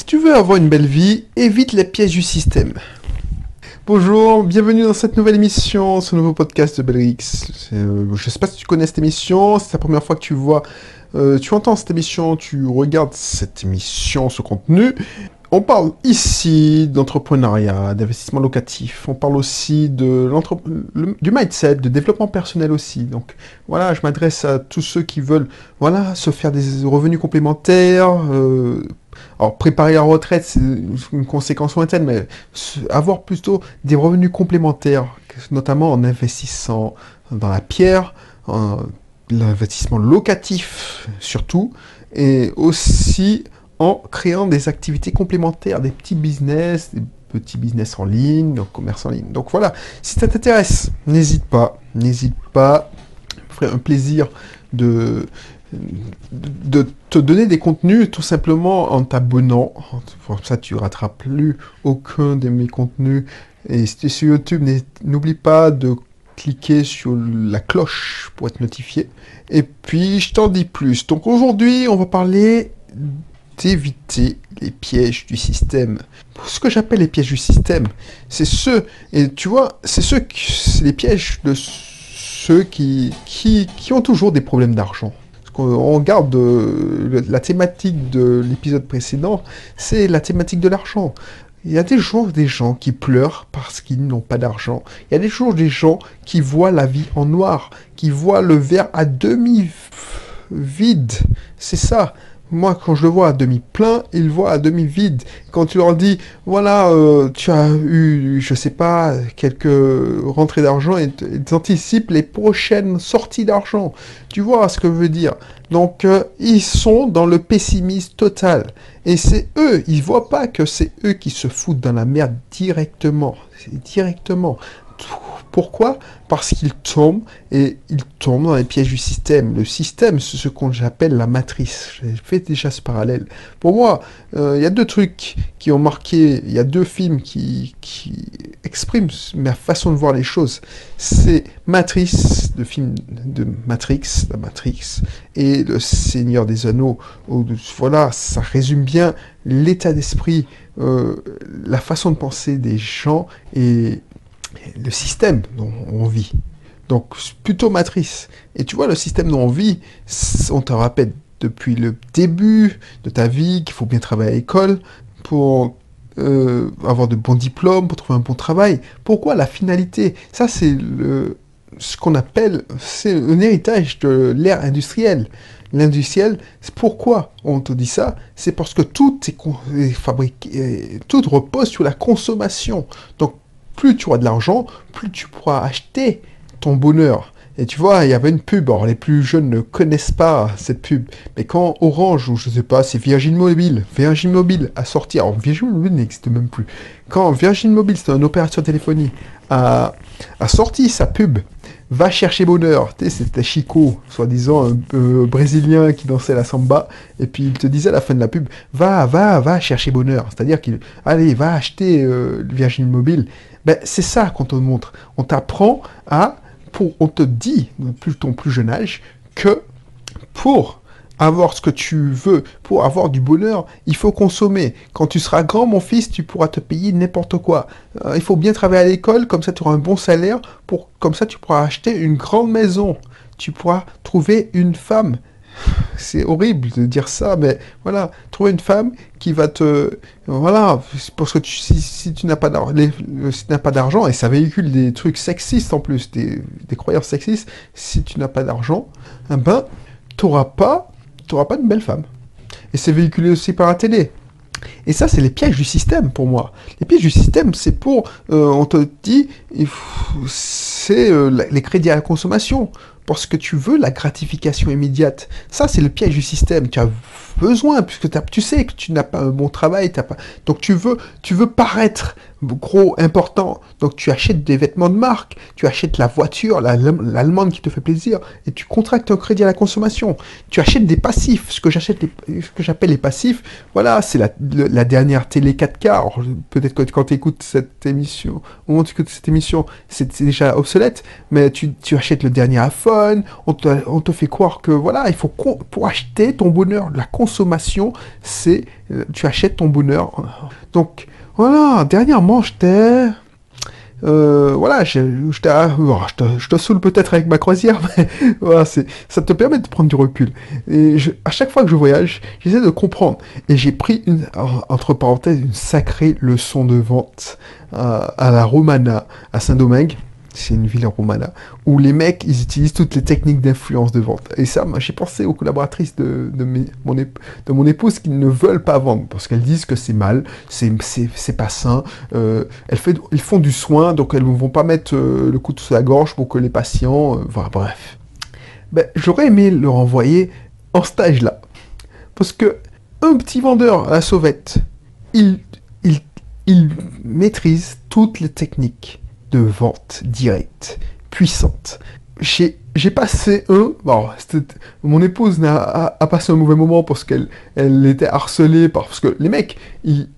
Si tu veux avoir une belle vie, évite les pièges du système. Bonjour, bienvenue dans cette nouvelle émission, ce nouveau podcast de Belrix. Euh, je ne sais pas si tu connais cette émission, c'est la première fois que tu vois, euh, tu entends cette émission, tu regardes cette émission, ce contenu. On parle ici d'entrepreneuriat, d'investissement locatif. On parle aussi de du mindset, de développement personnel aussi. Donc voilà, je m'adresse à tous ceux qui veulent voilà, se faire des revenus complémentaires. Euh, alors préparer la retraite, c'est une conséquence lointaine, mais avoir plutôt des revenus complémentaires, notamment en investissant dans la pierre, l'investissement locatif surtout, et aussi en créant des activités complémentaires, des petits business, des petits business en ligne, donc commerce en ligne. Donc voilà, si ça t'intéresse, n'hésite pas, n'hésite pas, ferait un plaisir de, te donner des contenus tout simplement en t'abonnant. Pour ça, tu rateras plus aucun de mes contenus. Et si tu es sur YouTube, n'oublie pas de cliquer sur la cloche pour être notifié. Et puis, je t'en dis plus. Donc aujourd'hui, on va parler éviter les pièges du système. Ce que j'appelle les pièges du système, c'est ceux, et tu vois, c'est ceux, c'est les pièges de ceux qui, qui, qui ont toujours des problèmes d'argent. On regarde la thématique de l'épisode précédent, c'est la thématique de l'argent. Il y a des jours des gens qui pleurent parce qu'ils n'ont pas d'argent. Il y a des jours des gens qui voient la vie en noir, qui voient le verre à demi vide. C'est ça. Moi, quand je le vois à demi plein, ils le voient à demi vide. Quand tu leur dis, voilà, euh, tu as eu, je sais pas, quelques rentrées d'argent et ils anticipent les prochaines sorties d'argent. Tu vois ce que je veux dire? Donc, euh, ils sont dans le pessimisme total. Et c'est eux, ils voient pas que c'est eux qui se foutent dans la merde directement. Directement. Pourquoi Parce qu'ils tombent et ils tombent dans les pièges du système. Le système, c'est ce qu'on j'appelle la matrice. J'ai fait déjà ce parallèle. Pour moi, euh, il y a deux trucs qui ont marqué, il y a deux films qui, expriment ma façon de voir les choses. C'est Matrice, le film de Matrix, la Matrix, et Le Seigneur des Anneaux. voilà, ça résume bien l'état d'esprit, euh, la façon de penser des gens et le système dont on vit. Donc plutôt matrice. Et tu vois, le système dont on vit, on te rappelle depuis le début de ta vie qu'il faut bien travailler à l'école pour euh, avoir de bons diplômes, pour trouver un bon travail. Pourquoi la finalité? Ça, c'est ce qu'on appelle, c'est un héritage de l'ère industrielle. L'industriel, pourquoi on te dit ça? C'est parce que tout est fabriqué, tout repose sur la consommation. Donc plus tu auras de l'argent, plus tu pourras acheter ton bonheur. Et tu vois, il y avait une pub, alors les plus jeunes ne connaissent pas cette pub, mais quand Orange, ou je sais pas, c'est Virgin Mobile, Virgin Mobile a sorti, alors Virgin Mobile n'existe même plus, quand Virgin Mobile, c'est un opérateur téléphonie, a, sorti sa pub, va chercher bonheur, tu sais, c'était Chico, soi-disant un brésilien qui dansait la samba, et puis il te disait à la fin de la pub, va, va, va chercher bonheur, c'est-à-dire qu'il, allez, va acheter euh, Virgin Mobile, ben, c'est ça qu'on te montre. On t'apprend à, pour, on te dit, plus ton plus jeune âge, que pour avoir ce que tu veux, pour avoir du bonheur, il faut consommer. Quand tu seras grand, mon fils, tu pourras te payer n'importe quoi. Euh, il faut bien travailler à l'école, comme ça tu auras un bon salaire, pour, comme ça tu pourras acheter une grande maison. Tu pourras trouver une femme c'est horrible de dire ça, mais voilà, trouver une femme qui va te, voilà, parce que si, tu n'as pas d'argent, et ça véhicule des trucs sexistes en plus, des, croyances sexistes, si tu n'as pas d'argent, eh ben, t'auras pas, t'auras pas une belle femme. Et c'est véhiculé aussi par la télé. Et ça, c'est les pièges du système pour moi. Les pièges du système, c'est pour, euh, on te dit, c'est euh, les crédits à la consommation parce que tu veux la gratification immédiate. Ça, c'est le piège du système. Tu as besoin, puisque tu sais que tu n'as pas un bon travail, pas... donc tu veux, tu veux paraître gros, important. Donc tu achètes des vêtements de marque, tu achètes la voiture, l'allemande qui te fait plaisir, et tu contractes un crédit à la consommation. Tu achètes des passifs, ce que j'achète, ce que j'appelle les passifs. Voilà, c'est la, dernière télé 4K. Peut-être que quand tu écoutes cette émission, au moment où tu écoutes cette émission, c'est déjà obsolète, mais tu, achètes le dernier iPhone, on te, fait croire que voilà, il faut pour acheter ton bonheur, la consommation c'est euh, tu achètes ton bonheur. Donc voilà, dernièrement, j'étais euh, voilà, je, je, te, je te saoule peut-être avec ma croisière, mais voilà, ça te permet de prendre du recul. Et je, à chaque fois que je voyage, j'essaie de comprendre. Et j'ai pris, une, entre parenthèses, une sacrée leçon de vente à, à la Romana, à Saint-Domingue c'est une ville romana, où les mecs, ils utilisent toutes les techniques d'influence de vente. Et ça, j'ai pensé aux collaboratrices de, mon épouse qui ne veulent pas vendre, parce qu'elles disent que c'est mal, c'est pas sain, euh, elles, font du soin, donc elles ne vont pas mettre euh, le couteau sous la gorge pour que les patients... Euh, voilà, bref. Ben, J'aurais aimé leur envoyer en stage là. Parce que un petit vendeur à la sauvette, il, il, il maîtrise toutes les techniques de vente directe, puissante. J'ai passé un... Bon, mon épouse a, a, passé un mauvais moment parce qu'elle elle était harcelée parce que les mecs, ils,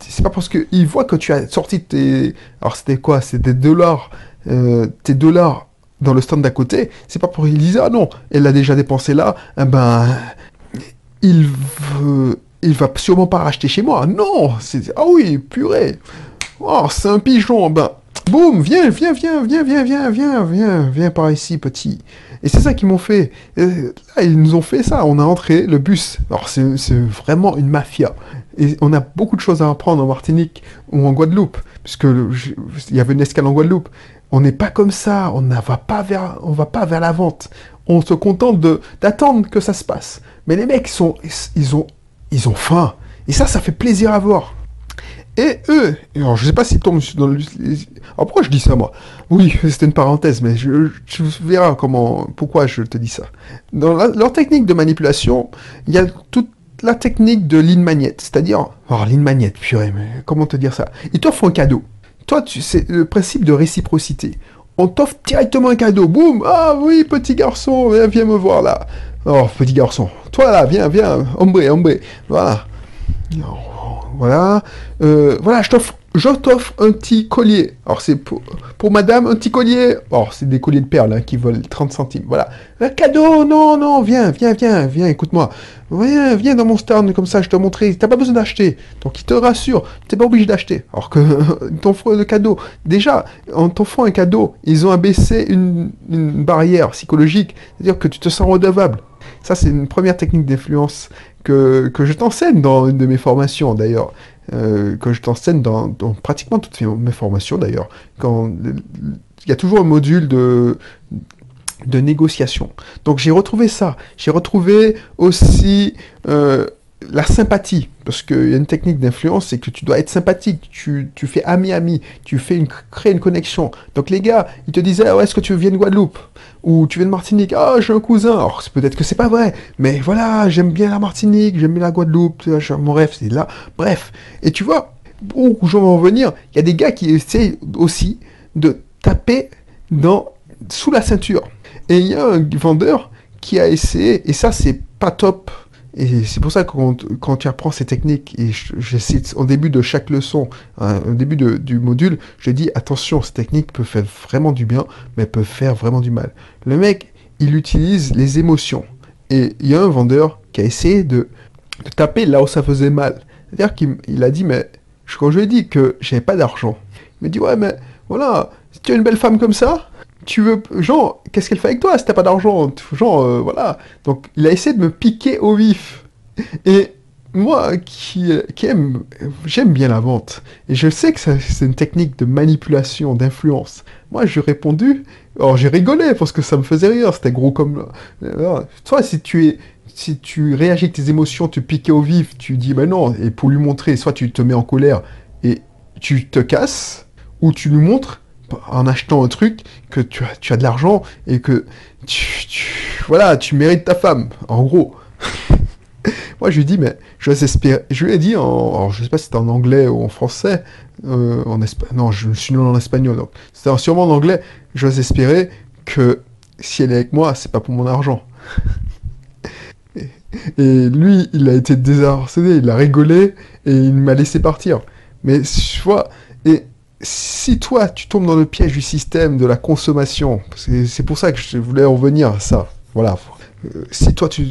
c'est pas parce qu'ils voient que tu as sorti tes... Alors c'était quoi C'était dollars, euh, tes dollars dans le stand d'à côté, c'est pas pour qu'ils disent ah non, elle l'a déjà dépensé là, eh ben il veut, il va sûrement pas racheter chez moi. Non, c'est ah oui, purée. Oh, c'est un pigeon. Ben Boum, viens, viens, viens, viens, viens, viens, viens, viens, viens par ici, petit. Et c'est ça qu'ils m'ont fait. là, ils nous ont fait ça. On a entré le bus. Alors, c'est vraiment une mafia. Et on a beaucoup de choses à apprendre en Martinique ou en Guadeloupe, puisque il y avait une escale en Guadeloupe. On n'est pas comme ça. On ne va pas vers, on va pas vers la vente. On se contente de d'attendre que ça se passe. Mais les mecs sont, ils ont, ils ont faim. Et ça, ça fait plaisir à voir. Et eux, alors je sais pas s'ils tombent dans le... Alors pourquoi je dis ça moi? Oui, c'était une parenthèse, mais je, tu verras comment, pourquoi je te dis ça. Dans leur technique de manipulation, il y a toute la technique de ligne magnète, c'est-à-dire, oh ligne magnète, purée, mais comment te dire ça? Ils t'offrent un cadeau. Toi, tu, c'est le principe de réciprocité. On t'offre directement un cadeau, boum Ah oui, petit garçon, viens, me voir là. Oh, petit garçon, toi là, viens, viens, ombre, ombre, voilà. Voilà. Euh, voilà, je t'offre, je t'offre un petit collier. Alors, c'est pour, pour madame, un petit collier. Oh, c'est des colliers de perles hein, qui volent 30 centimes. Voilà. Un cadeau, non, non, viens, viens, viens, viens, écoute-moi. Viens, viens dans mon stand, comme ça, je te montrer. T'as pas besoin d'acheter. Donc, il te rassure, t'es pas obligé d'acheter. Alors que, ton t'offrent le cadeau. Déjà, en t'offrant un cadeau, ils ont abaissé une barrière psychologique. C'est-à-dire que tu te sens redevable. Ça, c'est une première technique d'influence que, que je t'enseigne dans une de mes formations d'ailleurs. Euh, que je t'enseigne dans, pratiquement toutes mes formations d'ailleurs. Il y a toujours un module de de négociation. Donc j'ai retrouvé ça. J'ai retrouvé aussi euh, la sympathie, parce qu'il y a une technique d'influence, c'est que tu dois être sympathique, tu, fais ami-ami, tu fais une, crées une connexion. Donc les gars, ils te disaient, oh, est-ce que tu viens de Guadeloupe? Ou tu viens de Martinique? Ah, j'ai un cousin. Alors peut-être que c'est pas vrai, mais voilà, j'aime bien la Martinique, j'aime bien la Guadeloupe, mon rêve c'est là. Bref, et tu vois, où je veux en venir, il y a des gars qui essaient aussi de taper dans, sous la ceinture. Et il y a un vendeur qui a essayé, et ça c'est pas top et c'est pour ça que quand, tu apprends ces techniques, et je, cite au début de chaque leçon, hein, au début du module, je dis attention, ces techniques peuvent faire vraiment du bien, mais peuvent faire vraiment du mal. Le mec, il utilise les émotions. Et il y a un vendeur qui a essayé de, taper là où ça faisait mal. C'est-à-dire qu'il a dit, mais quand je lui ai dit que j'avais pas d'argent, il m'a dit, ouais, mais voilà, si tu as une belle femme comme ça, tu veux, genre, qu'est-ce qu'elle fait avec toi si t'as pas d'argent? Genre, euh, voilà. Donc, il a essayé de me piquer au vif. Et moi, qui, qui aime, j'aime bien la vente. Et je sais que c'est une technique de manipulation, d'influence. Moi, j'ai répondu, alors j'ai rigolé parce que ça me faisait rire, c'était gros comme... Toi, si tu es, si tu réagis avec tes émotions, tu piques au vif, tu dis, ben non, et pour lui montrer, soit tu te mets en colère et tu te casses, ou tu lui montres, en achetant un truc que tu as, tu as de l'argent et que tu, voilà, tu mérites ta femme, en gros. Moi, je lui dis, mais je espérer. Je lui ai dit, en, alors, je sais pas si c'était en anglais ou en français, euh, en espagnol. Non, je suis non en espagnol, donc c'était sûrement en anglais. Je vais espérer que si elle est avec moi, c'est pas pour mon argent. et, lui, il a été désarçonné, il a rigolé et il m'a laissé partir. Mais tu vois, si toi, tu tombes dans le piège du système de la consommation, c'est pour ça que je voulais en venir à ça. Voilà. euh, si toi tu,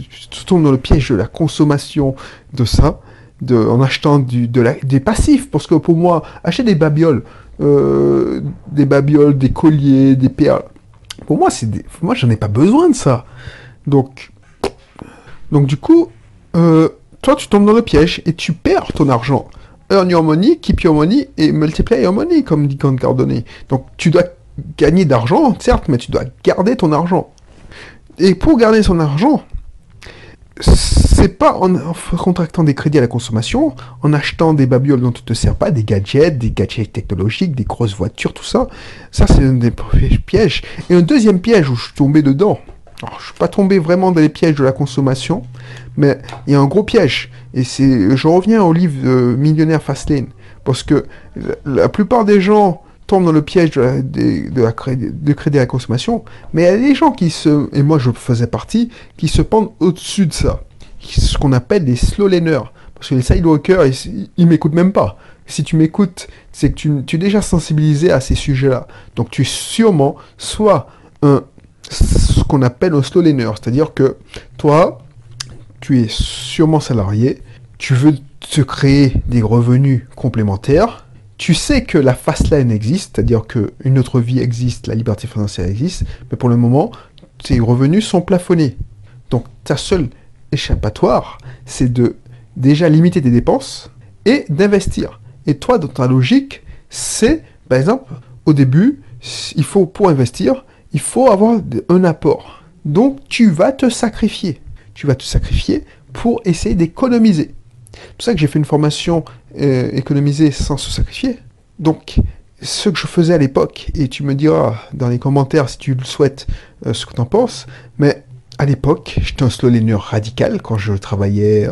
tombes dans le piège de la consommation de ça, de, en achetant du, des passifs, parce que pour moi, acheter des babioles, euh, des babioles, des colliers, des perles, pour moi, c'est moi j'en ai pas besoin de ça. Donc, donc du coup, euh, toi tu tombes dans le piège et tu perds ton argent. Earn money, keep your money et multiply your money, comme dit Grant. Donc tu dois gagner d'argent, certes, mais tu dois garder ton argent. Et pour garder son argent, c'est pas en, contractant des crédits à la consommation, en achetant des babioles dont tu te sers pas, des gadgets, des gadgets technologiques, des grosses voitures, tout ça. Ça, c'est un des pièges. Et un deuxième piège où je suis tombé dedans. Alors, je suis pas tombé vraiment dans les pièges de la consommation, mais il y a un gros piège. Et c'est, je reviens au livre de Millionnaire Fastlane. Parce que la plupart des gens tombe dans le piège de, la, de, la crédit, de à la consommation, mais il y a des gens qui se, et moi je faisais partie, qui se pendent au-dessus de ça. Ce qu'on appelle des slow laners. Parce que les sidewalkers, ils, ils m'écoutent même pas. Si tu m'écoutes, c'est que tu, tu, es déjà sensibilisé à ces sujets-là. Donc tu es sûrement soit un, ce qu'on appelle un slow. C'est-à-dire que toi, tu es sûrement salarié, tu veux te créer des revenus complémentaires, tu sais que la fast lane existe, c'est-à-dire qu'une autre vie existe, la liberté financière existe, mais pour le moment, tes revenus sont plafonnés. Donc ta seule échappatoire, c'est de déjà limiter tes dépenses et d'investir. Et toi, dans ta logique, c'est, par exemple, au début, il faut, pour investir, il faut avoir un apport. Donc tu vas te sacrifier. Tu vas te sacrifier pour essayer d'économiser. C'est pour ça que j'ai fait une formation euh, économiser sans se sacrifier. Donc, ce que je faisais à l'époque, et tu me diras dans les commentaires si tu le souhaites euh, ce que tu en penses, mais à l'époque, j'étais un slow radical quand je travaillais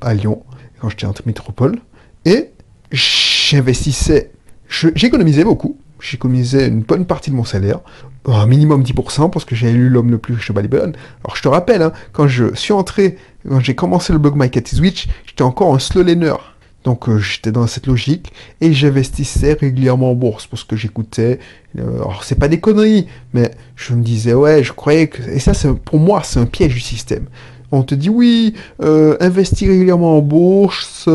à Lyon, quand j'étais en métropole, et j'investissais, j'économisais beaucoup, j'économisais une bonne partie de mon salaire, un minimum 10%, parce que j'ai lu L'homme le plus riche de Balibon. Alors je te rappelle, hein, quand je suis entré, quand j'ai commencé le blog My Cat is j'étais encore un slow donc euh, j'étais dans cette logique et j'investissais régulièrement en bourse parce que j'écoutais. Euh, alors c'est pas des conneries, mais je me disais ouais, je croyais que et ça c'est pour moi c'est un piège du système. On te dit oui, euh, investir régulièrement en bourse,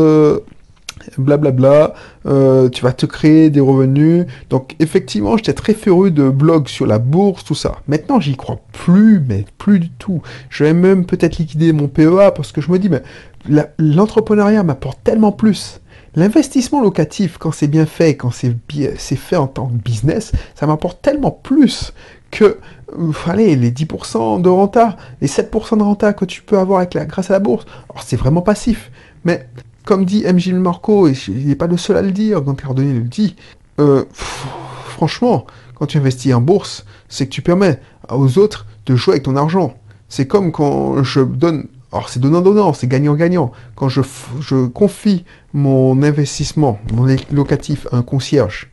blablabla, tu vas te créer des revenus. Donc effectivement, j'étais très féreux de blogs sur la bourse, tout ça. Maintenant, j'y crois plus, mais plus du tout. Je vais même peut-être liquider mon PEA parce que je me dis, mais l'entrepreneuriat m'apporte tellement plus. L'investissement locatif, quand c'est bien fait, quand c'est fait en tant que business, ça m'apporte tellement plus que euh, allez, les 10% de renta, les 7% de renta que tu peux avoir grâce à la bourse. Alors c'est vraiment passif. Mais comme dit M. Gilles Marco, et il n'est pas le seul à le dire, quand Cardoni le dit, euh, franchement, quand tu investis en bourse, c'est que tu permets aux autres de jouer avec ton argent. C'est comme quand je donne alors c'est donnant-donnant, c'est gagnant-gagnant. Quand je, confie mon investissement, mon locatif à un concierge,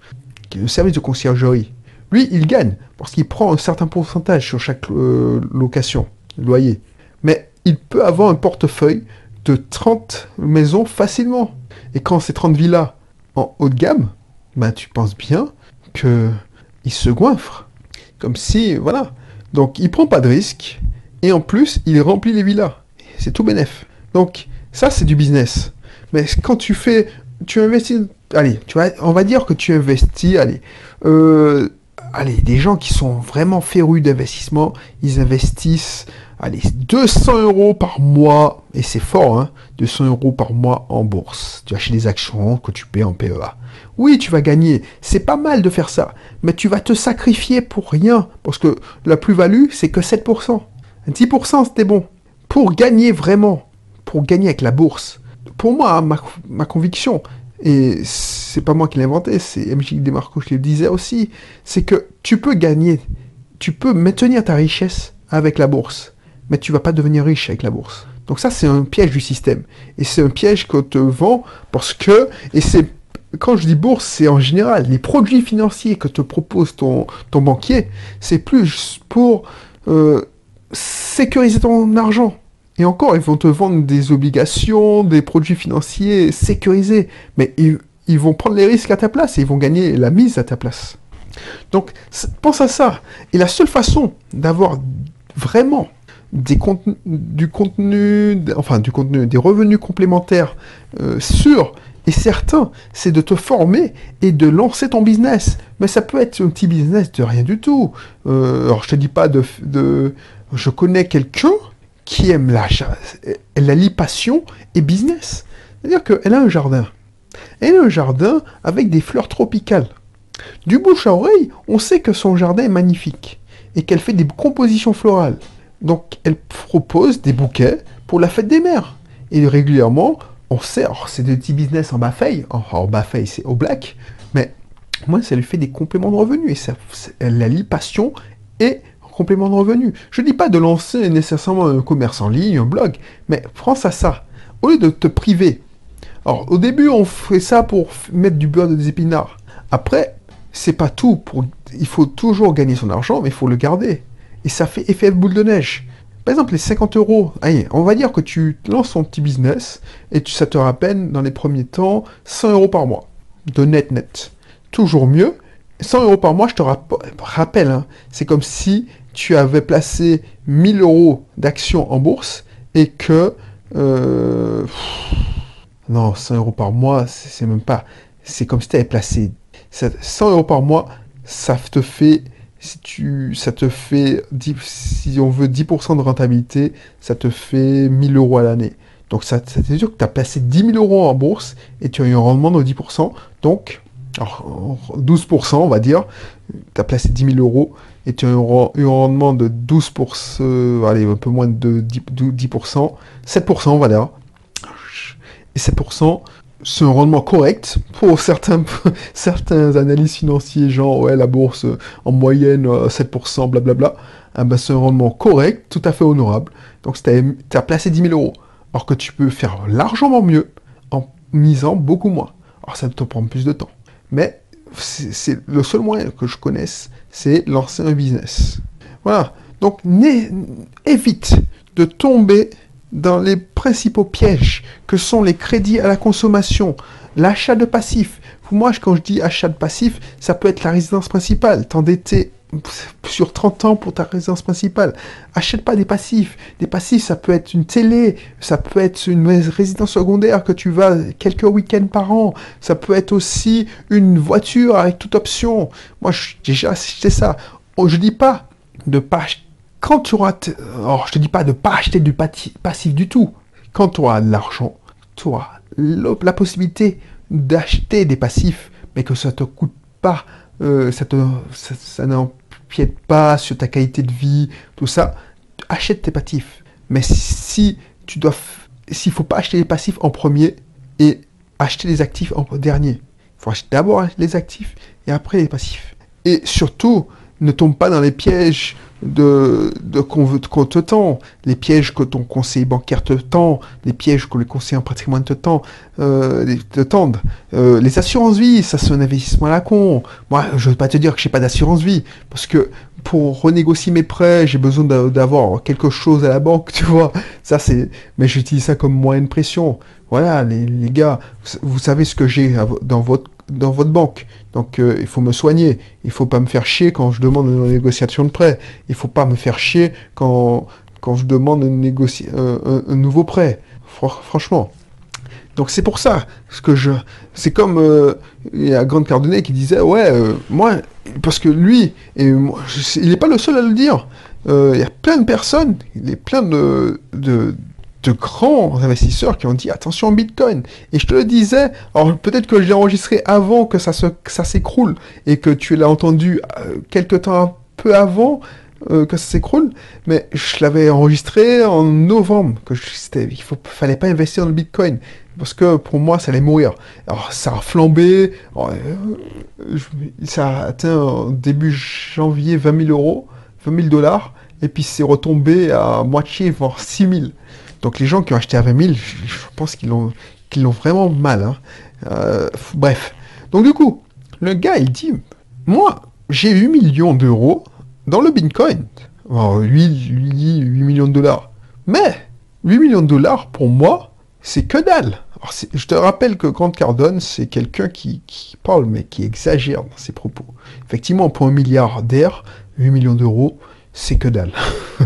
le service de conciergerie, lui, il gagne, parce qu'il prend un certain pourcentage sur chaque euh, location, loyer. Mais il peut avoir un portefeuille de 30 maisons facilement. Et quand c'est 30 villas en haut de gamme, ben, tu penses bien qu'il se goinfre. Comme si, voilà. Donc il prend pas de risque, et en plus, il remplit les villas c'est tout bénef. Donc, ça, c'est du business. Mais quand tu fais, tu investis, allez, tu vois, on va dire que tu investis, allez, euh, allez, des gens qui sont vraiment férus d'investissement, ils investissent, allez, 200 euros par mois, et c'est fort, hein, 200 euros par mois en bourse. Tu achètes des actions que tu paies en PEA. Oui, tu vas gagner, c'est pas mal de faire ça, mais tu vas te sacrifier pour rien, parce que la plus-value, c'est que 7%. 10% c'était bon pour gagner vraiment, pour gagner avec la bourse, pour moi, ma, conviction, et c'est pas moi qui l'ai inventé, c'est MJ Demarco qui le disait aussi, c'est que tu peux gagner, tu peux maintenir ta richesse avec la bourse, mais tu vas pas devenir riche avec la bourse. Donc ça, c'est un piège du système. Et c'est un piège qu'on te vend parce que, et c'est, quand je dis bourse, c'est en général, les produits financiers que te propose ton, ton banquier, c'est plus pour euh, sécuriser ton argent. Et encore, ils vont te vendre des obligations, des produits financiers sécurisés, mais ils, vont prendre les risques à ta place et ils vont gagner la mise à ta place. Donc, pense à ça. Et la seule façon d'avoir vraiment des contenus, du contenu, enfin du contenu, des revenus complémentaires euh, sûrs et certains, c'est de te former et de lancer ton business. Mais ça peut être un petit business de rien du tout. Euh, alors je te dis pas de, de je connais quelqu'un qui aime la, elle allie passion et business. C'est-à-dire qu'elle a un jardin. Elle a un jardin avec des fleurs tropicales. Du bouche à oreille, on sait que son jardin est magnifique et qu'elle fait des compositions florales. Donc elle propose des bouquets pour la fête des mères. Et régulièrement, on sait, c'est des petits business en bas en bas c'est au black, mais moi ça lui fait des compléments de revenus et ça, elle passion et complément de revenus. Je ne dis pas de lancer nécessairement un commerce en ligne, un blog, mais pense à ça. Au lieu de te priver. Alors, au début, on fait ça pour mettre du beurre des épinards. Après, c'est pas tout. Il faut toujours gagner son argent, mais il faut le garder. Et ça fait effet boule de neige. Par exemple, les 50 euros, allez, on va dire que tu lances ton petit business et ça te rappelle, dans les premiers temps, 100 euros par mois. De net net. Toujours mieux. 100 euros par mois, je te rappelle, hein, c'est comme si tu avais placé 1000 euros d'actions en bourse et que... Euh, non, 100 euros par mois, c'est même pas... C'est comme si tu avais placé 100 euros par mois, ça te fait... Si tu, ça te fait, si on veut 10% de rentabilité, ça te fait 1000 euros à l'année. Donc ça, ça te dire que tu as placé 10 000 euros en bourse et tu as eu un rendement de 10%. Donc, alors, 12%, on va dire, tu as placé 10 000 euros et tu as eu un rendement de 12%, allez, un peu moins de 10%, 7%, on va dire. Et 7%, c'est un rendement correct pour certains, certains analystes financiers, genre, ouais, la bourse en moyenne 7%, euh, blablabla. Ah ben, c'est un rendement correct, tout à fait honorable. Donc, tu as, placé 10 000 euros. Alors que tu peux faire largement mieux en misant beaucoup moins. Alors, ça te prend plus de temps. Mais c'est le seul moyen que je connaisse, c'est lancer un business. Voilà. Donc, évite de tomber dans les principaux pièges que sont les crédits à la consommation, l'achat de passifs. Pour moi, quand je dis achat de passif, ça peut être la résidence principale, t'endetter sur 30 ans pour ta résidence principale. Achète pas des passifs. Des passifs, ça peut être une télé, ça peut être une résidence secondaire que tu vas quelques week-ends par an, ça peut être aussi une voiture avec toute option. Moi, j'ai acheté ça. Oh, je dis pas de pas quand tu auras, alors je te dis pas de pas acheter du passif du tout. Quand tu auras de l'argent, tu auras la possibilité d'acheter des passifs, mais que ça te coûte pas, euh, ça te, ça n'empiète pas sur ta qualité de vie, tout ça. Achète tes passifs. Mais si tu dois, s'il faut pas acheter les passifs en premier et acheter les actifs en dernier. Il faut acheter d'abord les actifs et après les passifs. Et surtout, ne tombe pas dans les pièges de, de qu'on te tend, les pièges que ton conseiller bancaire te tend, les pièges que le conseiller en patrimoine te tend, euh, te tendent. Euh, les assurances vie, ça c'est un investissement à la con. Moi, je veux pas te dire que j'ai pas d'assurance vie, parce que pour renégocier mes prêts, j'ai besoin d'avoir quelque chose à la banque, tu vois. Ça c'est, mais j'utilise ça comme moyen de pression. Voilà, les, les gars, vous savez ce que j'ai dans votre dans votre banque. Donc euh, il faut me soigner. Il faut pas me faire chier quand je demande une négociation de prêt. Il faut pas me faire chier quand, quand je demande un, nouveau prêt. franchement. Donc c'est pour ça ce que je. C'est comme euh, il y a Grande Cardonnet qui disait ouais euh, moi parce que lui et moi, il n'est pas le seul à le dire. Il y a plein de personnes, il est plein de, de de grands investisseurs qui ont dit attention Bitcoin. Et je te le disais, alors peut-être que je l'ai enregistré avant que ça, se, ça s'écroule et que tu l'as entendu euh, quelques temps un peu avant euh, que ça s'écroule, mais je l'avais enregistré en novembre, que je, il ne fallait pas investir dans le Bitcoin parce que pour moi ça allait mourir. Alors ça a flambé, euh, ça a atteint début janvier 20 000 euros, 20 000 dollars, et puis c'est retombé à moitié, voire 6 000. Donc les gens qui ont acheté à 20 000, je pense qu'ils l'ont, vraiment mal. Hein. Euh, bref. Donc du coup, le gars, il dit, moi, j'ai 8 millions d'euros dans le Bitcoin. Alors, lui, lui dit 8 millions de dollars. Mais 8 millions de dollars, pour moi, c'est que dalle. Je te rappelle que Grant Cardone, c'est quelqu'un qui, parle, mais qui exagère dans ses propos. Effectivement, pour un milliardaire, 8 millions d'euros, c'est que dalle.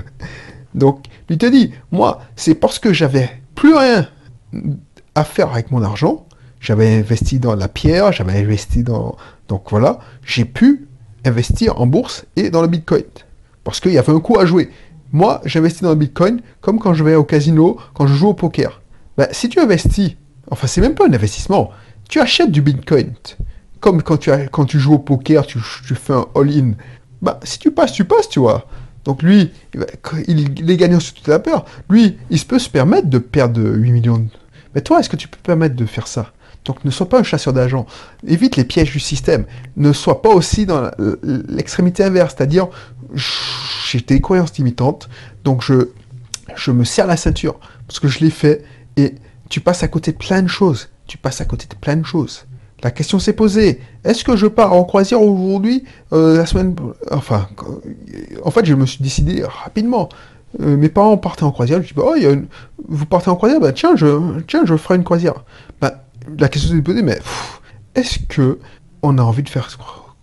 Donc, lui te dit, moi, c'est parce que j'avais plus rien à faire avec mon argent. J'avais investi dans la pierre, j'avais investi dans... Donc voilà, j'ai pu investir en bourse et dans le Bitcoin. Parce qu'il y avait un coup à jouer. Moi, j'investis dans le Bitcoin comme quand je vais au casino, quand je joue au poker. Ben, si tu investis, enfin c'est même pas un investissement, tu achètes du Bitcoin. Comme quand tu, quand tu joues au poker, tu, tu fais un all-in. Ben, si tu passes, tu passes, tu vois. Donc lui, il, est gagnant sur toute la peur. Lui, il peut se permettre de perdre 8 millions. Mais toi, est-ce que tu peux permettre de faire ça? Donc ne sois pas un chasseur d'argent. Évite les pièges du système. Ne sois pas aussi dans l'extrémité inverse, c'est-à-dire j'ai des croyances limitantes, donc je, je me serre la ceinture parce que je l'ai fait et tu passes à côté de plein de choses. Tu passes à côté de plein de choses. La question s'est posée. Est-ce que je pars en croisière aujourd'hui, euh, la semaine... Enfin, en fait, je me suis décidé rapidement. Euh, mes parents partaient en croisière. Je dis, bah, oh, vous partez en croisière? Bah, tiens, je, tiens, je ferai une croisière. Bah, la question s'est posée, mais est-ce que on a envie de faire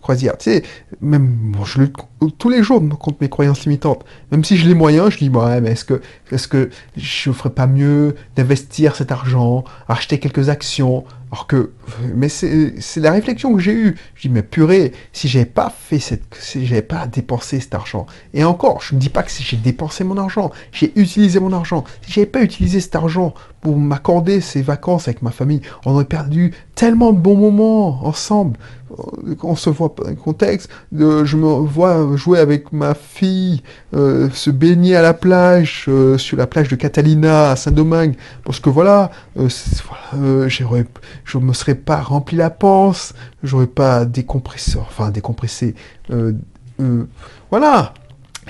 croisière. Tu sais, même, je lutte tous les jours contre mes croyances limitantes. Même si je les moyens, je dis, ouais, mais est-ce que, est-ce que je ferais pas mieux d'investir cet argent, acheter quelques actions, alors que, mais c'est la réflexion que j'ai eue. Je dis, mais purée, si j'avais pas fait cette, si j'avais pas dépensé cet argent, et encore, je ne dis pas que j'ai dépensé mon argent, j'ai utilisé mon argent. Si j'avais pas utilisé cet argent pour m'accorder ces vacances avec ma famille, on aurait perdu tellement de bons moments ensemble. On se voit un contexte, je me vois jouer avec ma fille, euh, se baigner à la plage, euh, sur la plage de Catalina à Saint-Domingue, parce que voilà, euh, voilà je me serais pas rempli la panse, j'aurais pas décompressé, enfin décompressé, voilà,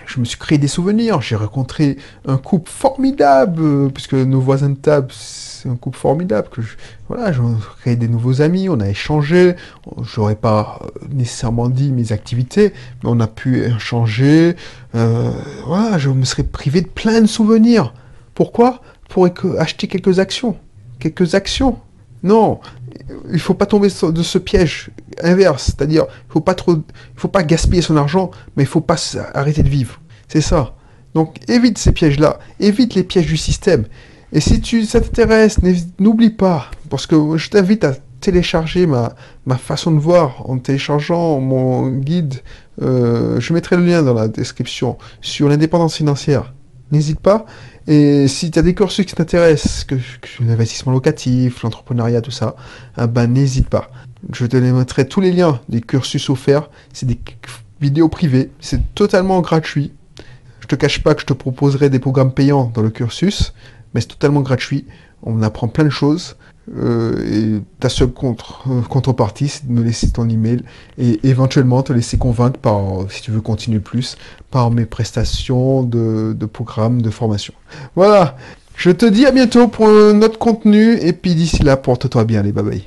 je me suis créé des souvenirs, j'ai rencontré un couple formidable, puisque nos voisins de table, c'est un couple formidable, que voilà, j'ai créé des nouveaux amis, on a échangé, j'aurais pas nécessairement dit mes activités, mais on a pu échanger, euh, voilà, je me serais privé de plein de souvenirs. Pourquoi? Pour acheter quelques actions. Quelques actions. Non, il faut pas tomber de ce piège inverse, c'est-à-dire il faut pas trop, il faut pas gaspiller son argent, mais il faut pas arrêter de vivre. C'est ça. Donc évite ces pièges-là, évite les pièges du système. Et si tu, ça t'intéresse, n'oublie pas, parce que je t'invite à télécharger ma, façon de voir en téléchargeant mon guide. Euh, je mettrai le lien dans la description sur l'indépendance financière. N'hésite pas. Et si tu as des cursus qui t'intéressent, que, l'investissement locatif, l'entrepreneuriat, tout ça, ah ben n'hésite pas. Je te mettrai tous les liens des cursus offerts. C'est des vidéos privées. C'est totalement gratuit. Je te cache pas que je te proposerai des programmes payants dans le cursus, mais c'est totalement gratuit. On apprend plein de choses. Euh, et ta seule contre, euh, contrepartie, c'est de me laisser ton email et éventuellement te laisser convaincre par, si tu veux continuer plus, par mes prestations de, de programmes de formation. Voilà. Je te dis à bientôt pour un autre contenu et puis d'ici là, porte-toi bien les bye.